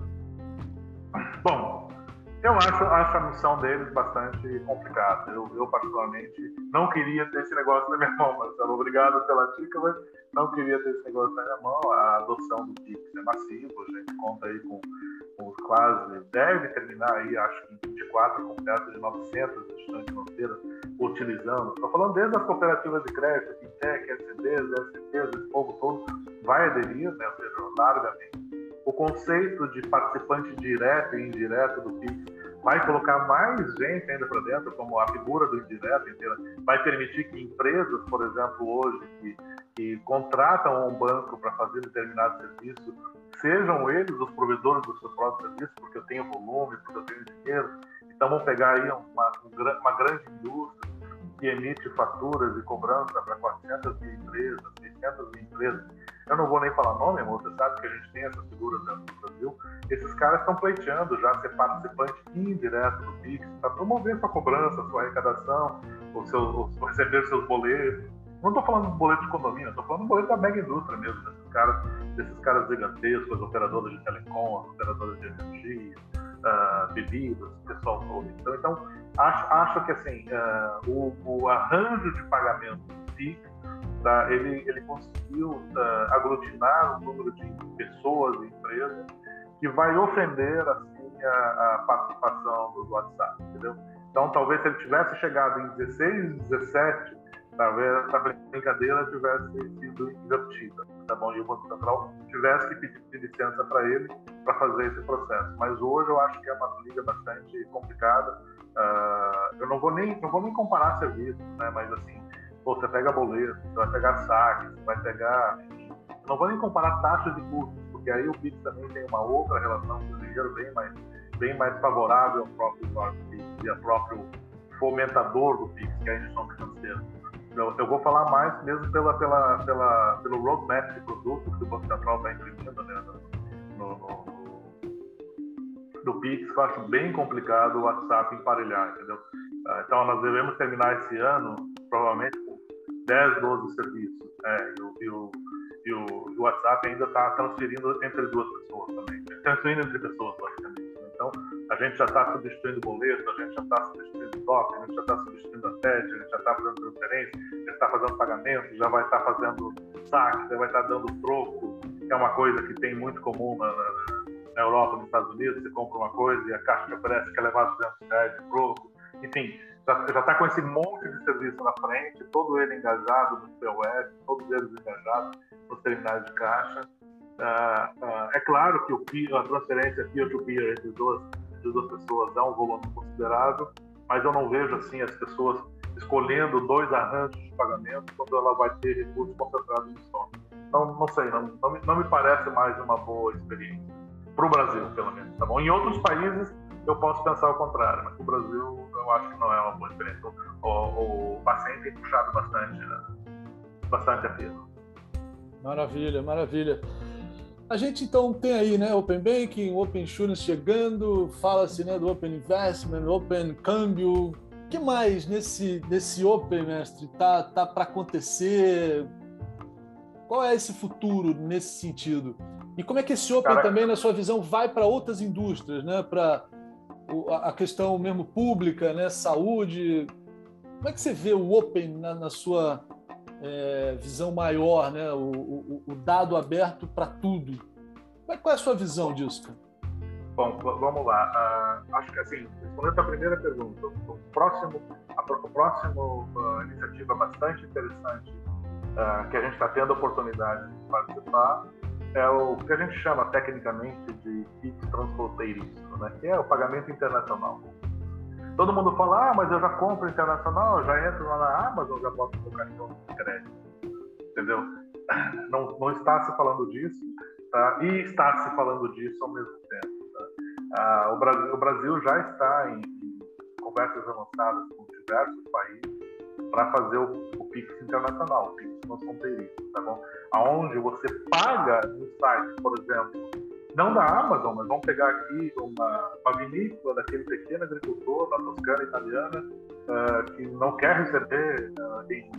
eu acho, acho a missão deles bastante complicada. Eu, eu, particularmente, não queria ter esse negócio na minha mão, Marcelo. Obrigado pela dica, mas não queria ter esse negócio na minha mão. A adoção do Pix é massiva, a gente conta aí com, com quase, deve terminar aí, acho que em 24, com perto de 900 instituições financeiras utilizando. Estou falando desde as cooperativas de crédito, Fintech, SCDs, SCTs, esse povo todo vai aderir, né, ou seja, largamente. O conceito de participante direto e indireto do Pix vai colocar mais gente ainda para dentro, como a figura do indireto inteira, vai permitir que empresas, por exemplo, hoje, que, que contratam um banco para fazer determinado serviço, sejam eles os provedores do seu próprio serviço, porque eu tenho volume, porque eu tenho dinheiro. Então, vamos pegar aí uma, uma grande indústria que emite faturas e cobrança para 400 mil empresas, 600 mil empresas. Eu não vou nem falar nome, amor, você sabe que a gente tem essa figura dentro do Brasil. Esses caras estão pleiteando já ser participante indireto do PIX para promover sua cobrança, sua arrecadação, o seu, o, receber seus boletos. Não estou falando de boleto de condomínio, estou falando de boleto da mega indústria mesmo, desses caras, desses caras gigantescos, as operadoras de telecom, as operadoras de energia, uh, bebidas, pessoal todo. Então, então acho, acho que assim, uh, o, o, arranjo de pagamento do PIX, tá, ele, ele conseguiu uh, aglutinar um número de pessoas e empresas que vai ofender assim, a, a participação do WhatsApp, entendeu? Então, talvez se ele tivesse chegado em 16, 17, talvez essa brincadeira tivesse sido invertida, tá bom? E o Banco Central tivesse que pedir licença para ele para fazer esse processo. Mas hoje eu acho que é uma liga bastante complicada. Uh, eu não vou nem não vou nem comparar serviços, né? Mas assim, você pega boleto, você vai pegar saques, você vai pegar, não vou nem comparar taxas de custos, porque aí o Pix também tem uma outra relação com o dinheiro bem mais bem mais favorável ao próprio Pix e ao próprio fomentador do Pix, que é a instituição financeira. Eu, eu, vou falar mais mesmo pela, pela, pela, pelo roadmap de produtos que o Banco Central está imprimindo né, no, no, do Pix, eu acho bem complicado o WhatsApp emparelhar, entendeu? Ah, então, nós devemos terminar esse ano, provavelmente, 10, 12 serviços. Né? E, o, e, o, WhatsApp ainda está transferindo entre duas pessoas também. Transferindo entre pessoas, basicamente. Então, a gente já está substituindo boleto, a gente já está substituindo DOC, a gente já está substituindo a TED, a gente já está fazendo transferência, a gente está fazendo pagamento, já vai estar tá fazendo saque, já vai estar tá dando troco, que é uma coisa que tem muito comum na, na, Europa, nos Estados Unidos, você compra uma coisa e a caixa que aparece quer levar 200 reais de troco. Enfim, já está com esse monte de serviço na frente, todo ele engajado no POS, todos eles engajados nos terminais de caixa. Uh, uh, é claro que o, a transferência peer-to-peer entre duas, entre duas pessoas é um volume considerável, mas eu não vejo assim as pessoas escolhendo dois arranjos de pagamento quando ela vai ter recursos concentrados em só. Então, não sei, não, não, me, não me parece mais uma boa experiência. Para o Brasil, pelo menos. Tá bom? Em outros países, eu posso pensar o contrário, mas para o Brasil, eu acho que não é uma boa experiência. O, o, paciente tem puxado bastante, né? bastante a fila. Maravilha, maravilha. A gente então tem aí, né, Open Banking, Open Insurance chegando, fala-se, né, do Open Investment, Open Câmbio. O que mais nesse nesse Open, mestre, tá tá para acontecer? Qual é esse futuro nesse sentido? E como é que esse Open Caraca. também, na sua visão, vai para outras indústrias, né? Para a questão mesmo pública, né? Saúde. Como é que você vê o Open na, na sua é, visão maior, né? O, o, o dado aberto para tudo. Qual é, a sua visão disso, cara? Bom, vamos lá. Uh, acho que assim, respondendo a primeira pergunta, o próximo, a, próxima uh, iniciativa bastante interessante uh, que a gente está tendo a oportunidade de participar é o que a gente chama tecnicamente de PIX transfronteiriço, né? que é o pagamento internacional. Todo mundo fala, ah, mas eu já compro internacional, já entro lá na Amazon, já boto meu cartão de crédito. Entendeu? Não, não está se falando disso, tá? e está se falando disso ao mesmo tempo. Tá? Ah, o, Brasil, o, Brasil, já está em, em conversas avançadas com diversos países para fazer o, o Pix internacional, o Pix transfronteiriço, tá bom? Aonde você paga no site, por exemplo, não da Amazon, mas vamos pegar aqui uma, uma vinícola daquele pequeno agricultor da Toscana italiana uh, que não quer receber uh, em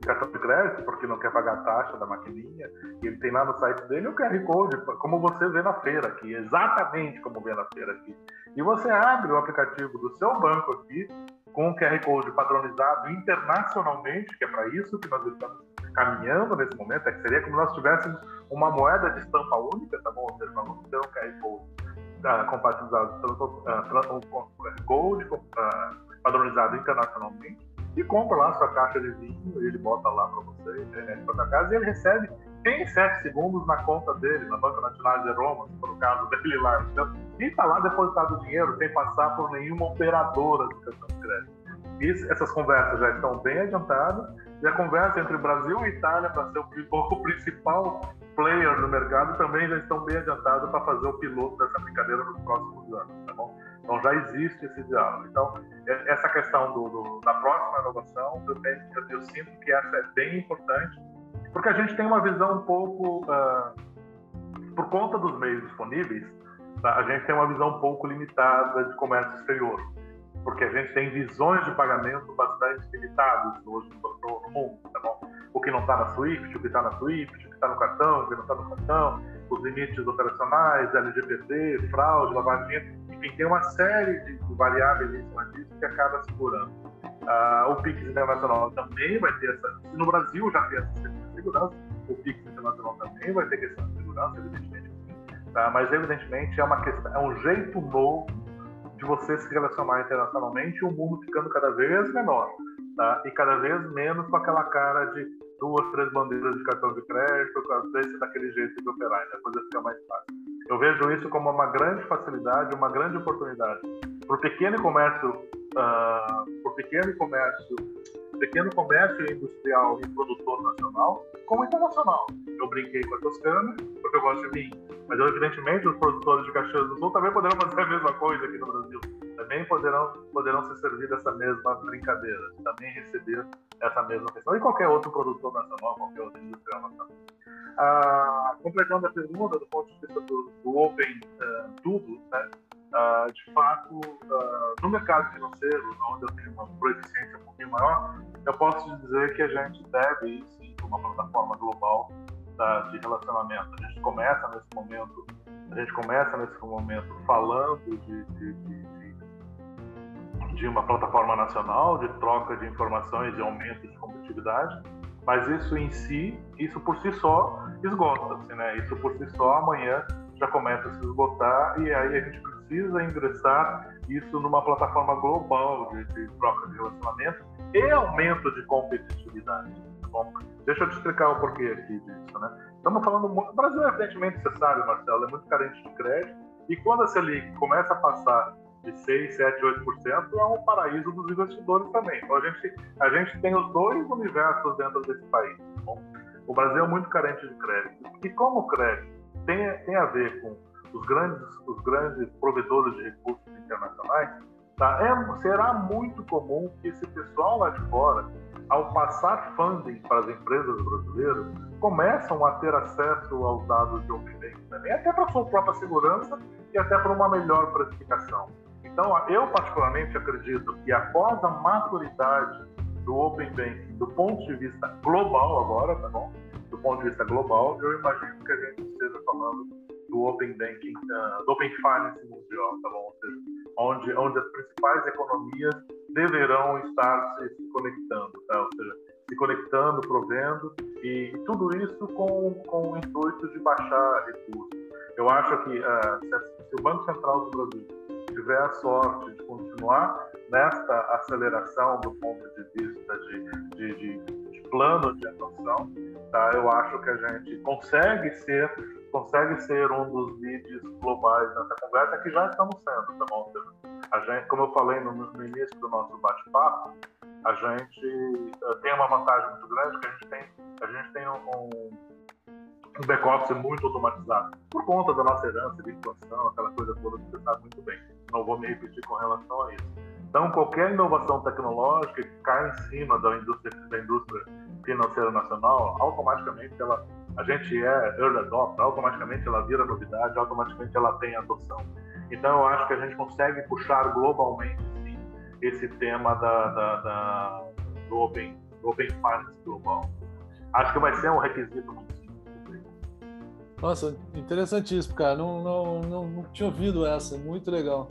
cartão de crédito porque não quer pagar a taxa da maquininha e ele tem lá no site dele o QR Code, como você vê na feira aqui, exatamente como vê na feira aqui. E você abre o aplicativo do seu banco aqui com o QR Code padronizado internacionalmente, que é para isso que nós estamos caminhando nesse momento, é que seria como nós tivéssemos uma moeda de estampa única, tá bom? Ou seja, nós vamos ter um QR Code compatibilizado, QR Code uh, padronizado internacionalmente, e compra lá sua caixa de vinho, ele bota lá para você, internet para sua casa, e ele recebe em 7 segundos na conta dele, na Banca Nacional de Roma, se for o caso dele lá. Então, e está lá depositado o dinheiro sem passar por nenhuma operadora de cartão de crédito. Essas conversas já estão bem adiantadas, e a conversa entre Brasil e Itália para ser o, o principal player no mercado também já estão bem adiantados para fazer o piloto dessa brincadeira nos próximos anos, tá bom? Então já existe esse diálogo. Então, é, essa questão do, do, da próxima inovação, eu, tenho, eu, sinto que essa é bem importante, porque a gente tem uma visão um pouco, uh, por conta dos meios disponíveis, tá? a gente tem uma visão um pouco limitada de comércio exterior porque a gente tem visões de pagamento bastante limitadas hoje no, no mundo, tá bom? O que não está na SWIFT, o que está na SWIFT, o que está no cartão, o que não está no cartão, os limites operacionais, LGBT, fraude, lavagem, enfim, tem uma série de variáveis em cima disso que acaba segurando. Ah, o PIX internacional também vai ter essa. Se no Brasil já tem essa segurança, o PIX internacional também vai ter questão de segurança, evidentemente. Tá? Mas, evidentemente, é, uma questão, é um jeito novo de você se relacionar internacionalmente, o mundo ficando cada vez menor, tá? E cada vez menos com aquela cara de duas, três bandeiras de cartão de crédito, às vezes daquele jeito de operar, a coisa fica mais fácil. Eu vejo isso como uma grande facilidade, uma grande oportunidade para o pequeno comércio, uh, para o pequeno comércio pequeno comércio industrial e produtor nacional como internacional. Eu brinquei com a Toscana, porque eu gosto de vinho. Mas, evidentemente, os produtores de Caxias do Sul também poderão fazer a mesma coisa aqui no Brasil. Também poderão, poderão se servir dessa mesma brincadeira, também receber essa mesma questão. E qualquer outro produtor nacional, qualquer outro industrial nacional. Ah, completando a pergunta do ponto de vista do, do Open uh, Tudo, né? Uh, de fato, uh, no mercado financeiro, onde eu tenho uma proeficiência um pouquinho maior, eu posso dizer que a gente deve sim uma plataforma global tá, de relacionamento. A gente começa nesse momento, a gente começa nesse momento falando de, de, de, de uma plataforma nacional de troca de informações e aumento de competitividade, mas isso em si, isso por si só esgota-se, né? Isso por si só amanhã já começa a se esgotar e aí a gente precisa ingressar isso numa plataforma global de, de troca de relacionamento e aumento de competitividade. Bom, deixa eu te explicar o porquê aqui disso, né? Estamos falando muito. O Brasil, evidentemente, você sabe, Marcelo, é muito carente de crédito e quando a Selic começa a passar de 6, 7, 8%, é um paraíso dos investidores também. Então a gente, a gente tem os dois universos dentro desse país. Tá bom? O Brasil é muito carente de crédito. E como o crédito tem, tem a ver com os grandes, os grandes provedores de recursos internacionais, tá? é, será muito comum que esse pessoal lá de fora, ao passar funding para as empresas brasileiras, começam a ter acesso aos dados de Open Banking também, até para sua própria segurança e até para uma melhor precificação. Então, eu particularmente acredito que após a maturidade do Open Banking, do ponto de vista global agora, tá bom? Do ponto de vista global, eu imagino que a gente esteja falando do Open Banking, uh, do Open Finance mundial, tá bom? Onde, onde as principais economias deverão estar se, se conectando, tá? Ou seja, se conectando, provendo, e tudo isso com, com o intuito de baixar recursos. Eu acho que uh, se o Banco Central do Brasil tiver a sorte de continuar nesta aceleração do ponto de vista de, de, de, de plano de atuação, tá? eu acho que a gente consegue ser consegue ser um dos leads globais nessa conversa que já estamos sendo, tá bom? A gente, como eu falei no, no início do nosso bate-papo, a gente uh, tem uma vantagem muito grande que a gente tem, a gente tem um, um back-office muito automatizado, por conta da nossa herança de inflação, aquela coisa toda que você sabe muito bem. Não vou me repetir com relação a isso. Então, qualquer inovação tecnológica que cai em cima da indústria, da indústria financeira nacional, automaticamente ela, a gente é early adopter, automaticamente ela vira novidade, automaticamente ela tem adoção. Então, eu acho que a gente consegue puxar globalmente, sim, esse tema da, da, da do, open, do Open Finance global. Acho que vai ser um requisito muito nossa, interessantíssimo, cara. Não, não, não, não tinha ouvido essa, muito legal.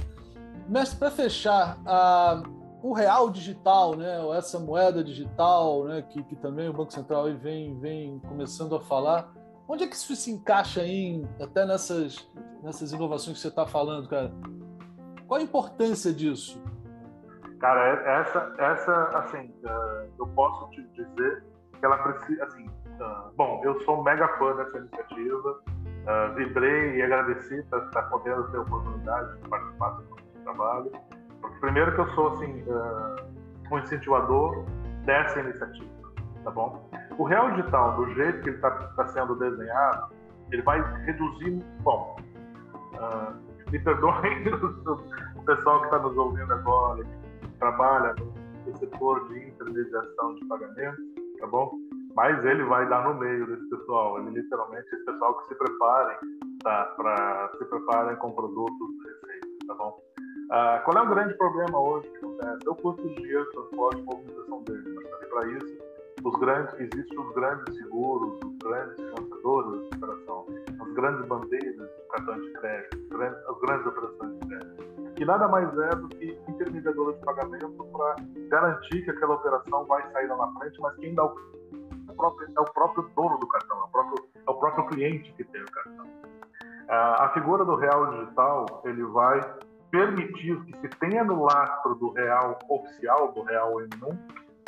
Mestre, para fechar, a, o real digital, né, ou essa moeda digital, né, que, que também o Banco Central aí vem, vem começando a falar, onde é que isso se encaixa aí, até nessas, nessas inovações que você está falando, cara? Qual a importância disso? Cara, é, essa, essa assim, é, eu posso te dizer que ela precisa, assim, bom, eu sou um mega fã dessa iniciativa, vibrei e agradeci por estar podendo ter a oportunidade de participar do trabalho. Porque, primeiro, que eu sou assim, uh, um incentivador dessa iniciativa, tá bom? O Real Digital, do jeito que ele está tá sendo desenhado, ele vai reduzir. Bom, me perdoem o pessoal que está nos ouvindo agora, que trabalha no setor de intermediação de pagamentos, tá bom? mas ele vai dar no meio desse pessoal. Ele literalmente esse pessoal que se preparem tá, para se preparem com produtos receitos, tá bom? Ah, qual é o grande problema hoje que acontece? É o custo dinheiro, transporte e movimentação dele. Mas para isso, os grandes, existem os grandes seguros, os grandes financiadores de operação, as grandes bandeiras de cartão de crédito, as grandes operações de crédito. Que nada mais é do que intermediadores de pagamento para garantir que aquela operação vai sair lá na frente, mas quem dá o próprio, é o próprio dono do cartão, é o próprio, é o próprio cliente que tem o cartão. A figura do real digital, ele vai permitir que se tenha no lastro do real oficial, do real M1,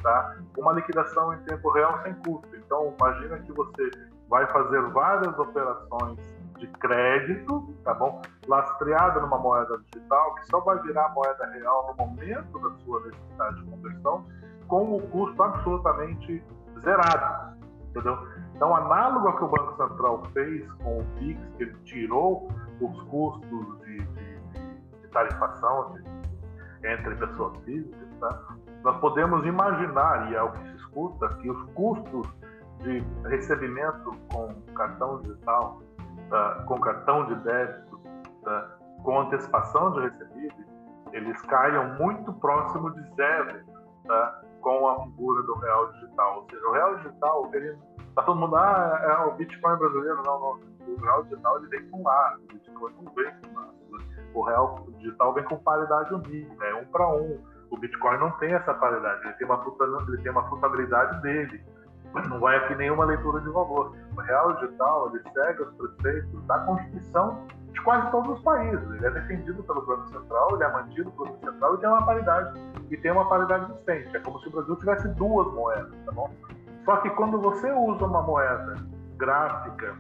tá? uma liquidação em tempo real sem custo. Então, imagina que você vai fazer várias operações de crédito, tá bom? Lastreada numa moeda digital, que só vai virar moeda real no momento da sua necessidade de conversão, com o custo absolutamente zerado, entendeu? Então, análogo ao que o Banco Central fez com o PIX, que ele tirou os custos de, tarifação entre pessoas físicas, tá? nós podemos imaginar, e é o que se escuta, que os custos de recebimento com cartão digital, tá? com cartão de débito, tá? com antecipação de recebíveis, eles caiam muito próximo de zero tá? com a figura do real digital. Ou seja, o real digital, ele tá todo mundo, ah, é o Bitcoin brasileiro. Não, não. O real digital ele vem com A, o Bitcoin não vem com A. O real digital vem com paridade unida, é um para um. O Bitcoin não tem essa paridade, ele tem uma, ele tem uma frutabilidade dele. Não vai aqui nenhuma leitura de valor. O real digital ele segue os preceitos da Constituição de quase todos os países. Ele é defendido pelo Banco Central, ele é mantido pelo Banco Central e tem uma paridade e tem uma paridade existente. É como se o Brasil tivesse duas moedas, tá bom? Só que quando você usa uma moeda gráfica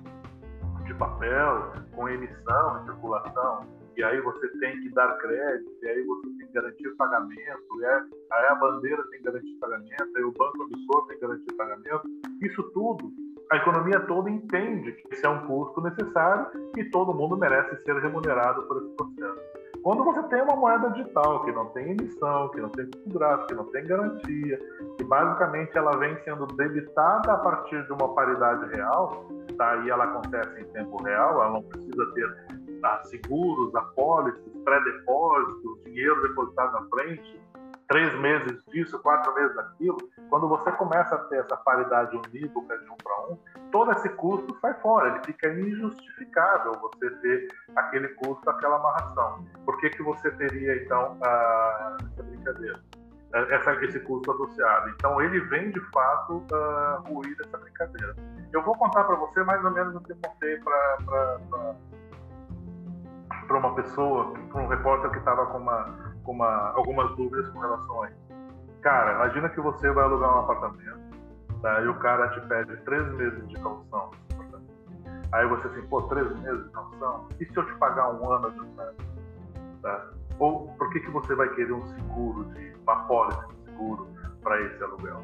de papel com emissão circulação e aí você tem que dar crédito, e aí você tem que garantir pagamento, e aí a bandeira tem que garantir pagamento, aí o banco emissor tem que garantir pagamento. Isso tudo, a economia toda entende que esse é um custo necessário e todo mundo merece ser remunerado por esse processo. Quando você tem uma moeda digital que não tem emissão, que não tem gráfico, que não tem garantia, que basicamente ela vem sendo debitada a partir de uma paridade real, tá? e ela acontece em tempo real, ela não precisa ter seguros, apólices, pré-depósitos, dinheiro depositado na frente, três meses disso, quatro meses daquilo, quando você começa a ter essa paridade unívoca de um para um, todo esse custo sai fora, ele fica injustificável você ter aquele custo, aquela amarração. Por que, que você teria, então, a... essa brincadeira? Essa, esse custo associado. Então, ele vem, de fato, uh, ruir essa brincadeira. Eu vou contar para você mais ou menos o que eu contei para para uma pessoa, para um repórter que estava com, uma, com uma, algumas dúvidas com relação a isso. Cara, imagina que você vai alugar um apartamento, tá? e o cara te pede três meses de calção. Aí você assim, pô, três meses de calção? E se eu te pagar um ano de? Tá? Ou por que, que você vai querer um seguro, de uma pólice de seguro para esse aluguel?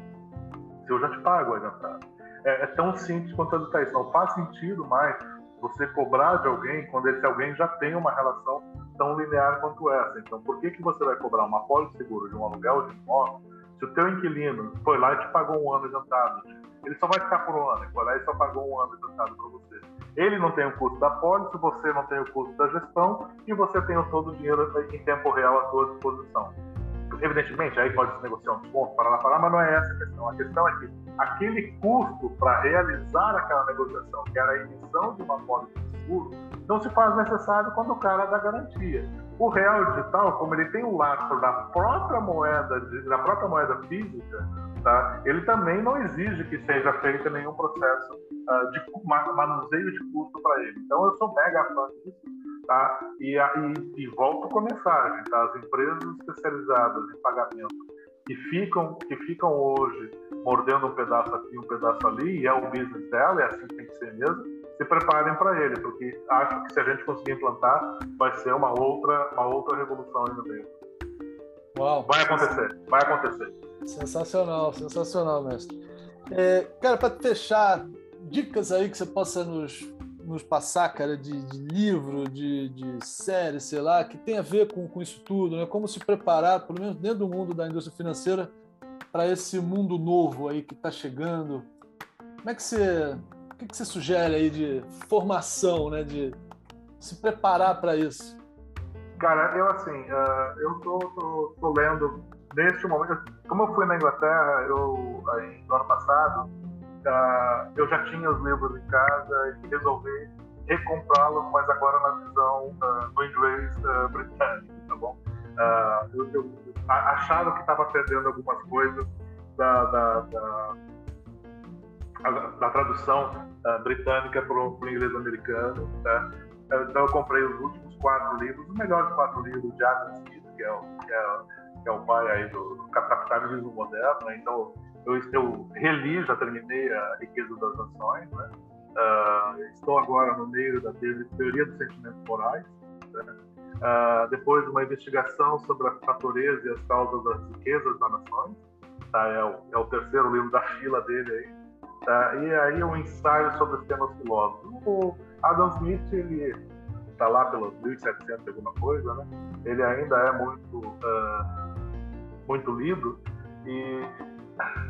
Se eu já te pago adiantado. É, é tão simples quanto a isso. Não faz sentido mais você cobrar de alguém quando esse alguém já tem uma relação tão linear quanto essa. Então, por que, que você vai cobrar uma pólice seguro de um aluguel de imóvel se o teu inquilino foi lá e te pagou um ano adiantado? Ele só vai ficar por um ano, ele foi lá e só pagou um ano adiantado para você. Ele não tem o custo da pólice, você não tem o custo da gestão e você tem todo o dinheiro em tempo real à sua disposição. Evidentemente, aí pode se negociar um desconto, para lá, para mas não é essa a questão. A questão é que aquele custo para realizar aquela negociação, que era a emissão de uma pólice de seguro, não se faz necessário quando o cara dá garantia. O real digital, como ele tem o lastro da própria moeda, da própria moeda física, tá? ele também não exige que seja feito nenhum processo uh, de manuseio de custo para ele. Então, eu sou mega fã disso Tá? E, e, e volto com a mensagem, tá? as empresas especializadas em pagamento que ficam, que ficam hoje mordendo um pedaço aqui, um pedaço ali, e é o business dela, é assim que tem que ser mesmo, se preparem para ele, porque acho que se a gente conseguir implantar, vai ser uma outra, uma outra revolução aí no meio. Uau. Vai acontecer, vai acontecer. Sensacional, sensacional, mestre. É, cara, para fechar, dicas aí que você possa nos nos passar, cara, de, de livro, de, de, série, sei lá, que tem a ver com, com isso tudo, né? Como se preparar, pelo menos dentro do mundo da indústria financeira, para esse mundo novo aí que está chegando. Como é que você, o que, que você sugere aí de formação, né? De se preparar para isso? Cara, eu assim, uh, eu tô, tô, tô, lendo neste momento. Como eu fui na Inglaterra, eu aí, no ano passado uh, eu já tinha os livros em casa e resolvi recomprá-los, mas agora na visão uh, do inglês uh, britânico, tá bom? Uh, eu, eu, achava que estava perdendo algumas coisas da, da, da, da tradução britânica para o inglês americano, tá? Então eu comprei os últimos quatro livros, os melhores quatro livros de Adam Smith, que é o, que é, que é o pai aí do, do capitalismo moderno, né? então eu, eu reli, já terminei a Riqueza das Nações, né? Uh, estou agora no meio da teoria dos sentimentos morais. Né? Uh, depois, uma investigação sobre a natureza e as causas das riquezas das nações. Tá? É, o, é o terceiro livro da fila dele aí. Tá? E aí um ensaio sobre os temas filósofos. O Adam Smith, ele está lá pelos 1700 alguma coisa, né? Ele ainda é muito, uh, muito lido e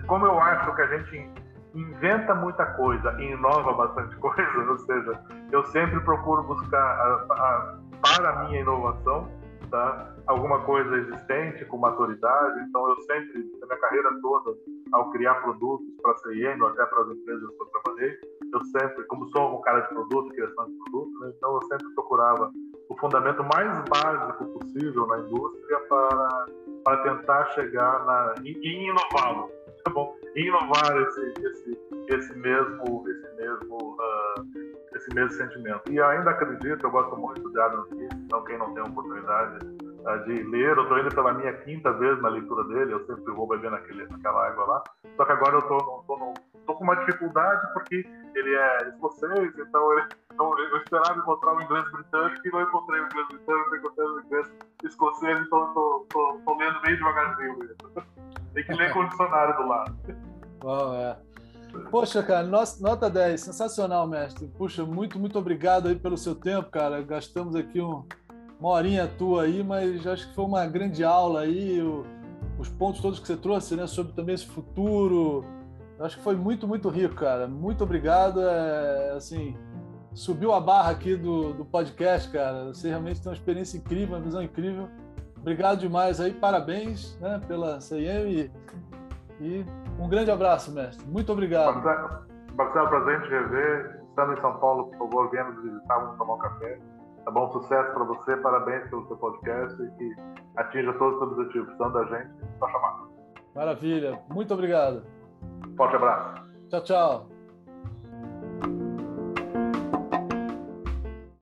como eu acho que a gente inventa muita coisa e inova bastante coisa, ou seja, eu sempre procuro buscar a, a, para a minha inovação tá? alguma coisa existente com maturidade. Então, eu sempre, na minha carreira toda, ao criar produtos para a CIM até para as empresas que eu trabalhei, eu sempre, como sou um cara de produto, criação de produto, né? então eu sempre procurava o fundamento mais básico possível na indústria para, para tentar chegar na, e, e inová-lo, bom? inovar esse, esse, esse mesmo, esse mesmo, uh, esse mesmo sentimento. E ainda acredito, eu gosto muito de Adam Smith, então quem não tem oportunidade uh, de ler, eu estou indo pela minha quinta vez na leitura dele, eu sempre vou beber naquele, naquela água lá, só que agora eu estou com uma dificuldade porque ele é escocês, então ele, então eu esperava encontrar o inglês britânico e não encontrei o inglês britânico, encontrei o inglês escocês, então estou lendo meio devagarzinho mesmo. Tem que ler com o dicionário do lado. É. Poxa, cara, nota 10, sensacional, mestre. Puxa, muito, muito obrigado aí pelo seu tempo, cara. Gastamos aqui um, uma horinha tua aí, mas acho que foi uma grande aula aí, o, os pontos todos que você trouxe, né, sobre também esse futuro. Acho que foi muito, muito rico, cara. Muito obrigado. É, assim, subiu a barra aqui do, do podcast, cara. Você realmente tem uma experiência incrível, uma visão incrível. Obrigado demais aí, parabéns né, pela CIM e, e um grande abraço, mestre. Muito obrigado. Marcelo, prazer em te rever. Estando em São Paulo, por favor, venha nos visitar, vamos tomar um café. Tá bom? Sucesso para você, parabéns pelo seu podcast e que atinja todos os objetivos. Precisando da gente, só chamar. Maravilha. Muito obrigado. Forte abraço. Tchau, tchau.